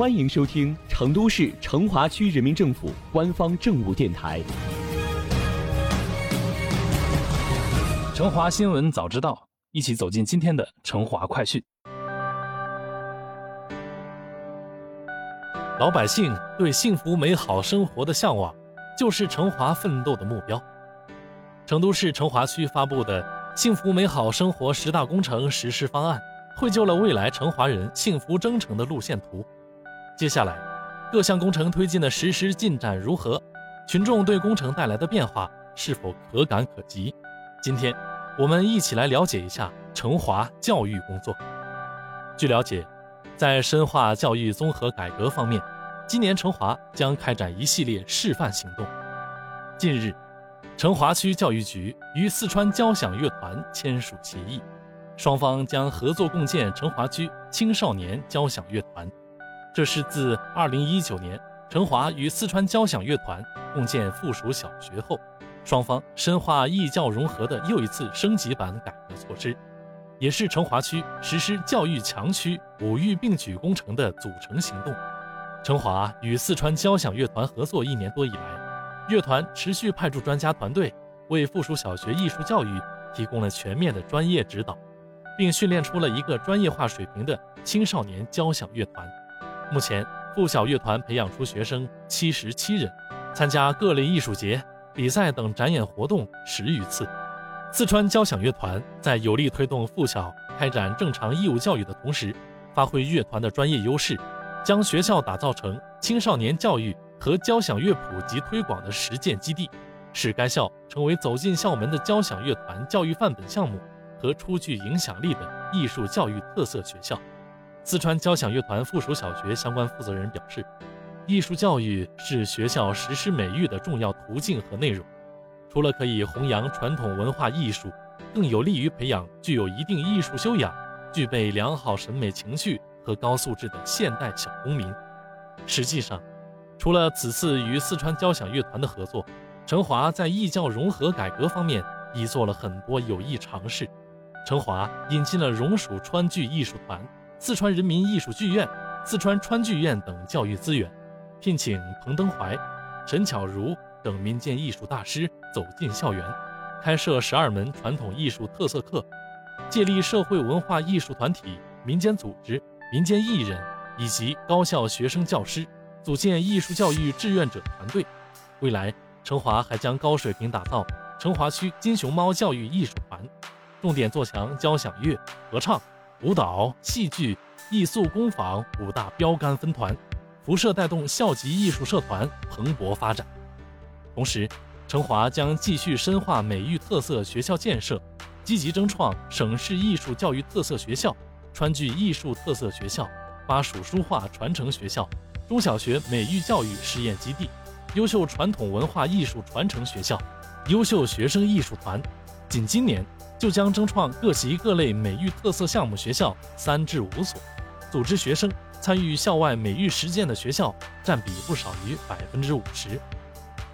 欢迎收听成都市成华区人民政府官方政务电台《成华新闻早知道》，一起走进今天的成华快讯。老百姓对幸福美好生活的向往，就是成华奋斗的目标。成都市成华区发布的《幸福美好生活十大工程实施方案》，绘就了未来成华人幸福征程的路线图。接下来，各项工程推进的实施进展如何？群众对工程带来的变化是否可感可及？今天，我们一起来了解一下成华教育工作。据了解。在深化教育综合改革方面，今年成华将开展一系列示范行动。近日，成华区教育局与四川交响乐团签署协议，双方将合作共建成华区青少年交响乐团。这是自2019年成华与四川交响乐团共建附属小学后，双方深化艺教融合的又一次升级版改革措施。也是成华区实施教育强区五育并举工程的组成行动。成华与四川交响乐团合作一年多以来，乐团持续派驻专家团队，为附属小学艺术教育提供了全面的专业指导，并训练出了一个专业化水平的青少年交响乐团。目前，附小乐团培养出学生七十七人，参加各类艺术节、比赛等展演活动十余次。四川交响乐团在有力推动附小开展正常义务教育的同时，发挥乐团的专业优势，将学校打造成青少年教育和交响乐普及推广的实践基地，使该校成为走进校门的交响乐团教育范本项目和初具影响力的艺术教育特色学校。四川交响乐团附属小学相关负责人表示，艺术教育是学校实施美育的重要途径和内容。除了可以弘扬传统文化艺术，更有利于培养具有一定艺术修养、具备良好审美情趣和高素质的现代小公民。实际上，除了此次与四川交响乐团的合作，成华在艺教融合改革方面已做了很多有益尝试。成华引进了荣蜀川剧艺术团、四川人民艺术剧院、四川川剧院等教育资源，聘请彭登怀、陈巧如。等民间艺术大师走进校园，开设十二门传统艺术特色课，借力社会文化艺术团体、民间组织、民间艺人以及高校学生教师，组建艺术教育志愿者团队。未来，成华还将高水平打造成华区金熊猫教育艺术团，重点做强交响乐、合唱、舞蹈、戏剧、艺术工坊五大标杆分团，辐射带动校级艺术社团蓬勃发展。同时，成华将继续深化美育特色学校建设，积极争创省市艺术教育特色学校、川剧艺术特色学校、巴蜀书画传承学校、中小学美育教育实验基地、优秀传统文化艺术传承学校、优秀学生艺术团。仅今年，就将争创各级各类美育特色项目学校三至五所，组织学生参与校外美育实践的学校占比不少于百分之五十。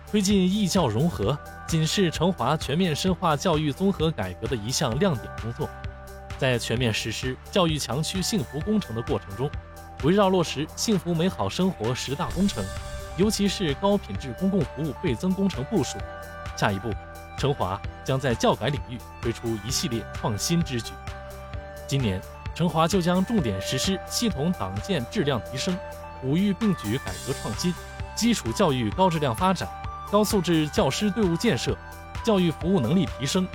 推进艺教融合，仅是成华全面深化教育综合改革的一项亮点工作。在全面实施教育强区幸福工程的过程中，围绕落实幸福美好生活十大工程，尤其是高品质公共服务倍增工程部署，下一步，成华将在教改领域推出一系列创新之举。今年，成华就将重点实施系统党建质量提升、五育并举改革创新、基础教育高质量发展。高素质教师队伍建设、教育服务能力提升、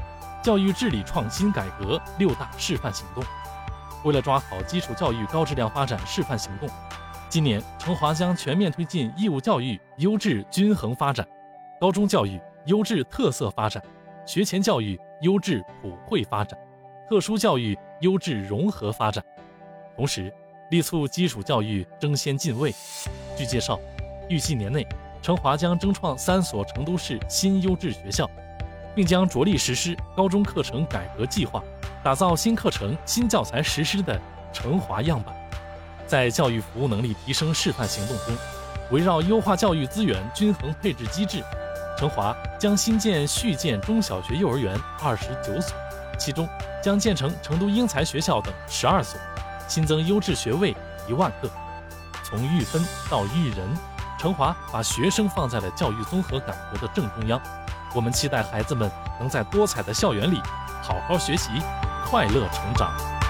教育治理创新改革六大示范行动。为了抓好基础教育高质量发展示范行动，今年成华将全面推进义务教育优质均衡发展、高中教育优质特色发展、学前教育优质普惠发展、特殊教育优质融合发展。同时，力促基础教育争先进位。据介绍，预计年内。成华将争创三所成都市新优质学校，并将着力实施高中课程改革计划，打造新课程、新教材实施的成华样板。在教育服务能力提升示范行动中，围绕优化教育资源均衡配置机制，成华将新建、续建中小学、幼儿园二十九所，其中将建成成都英才学校等十二所，新增优质学位一万个。从育分到育人，成华把学生放在了教育综合改革的正中央。我们期待孩子们能在多彩的校园里好好学习，快乐成长。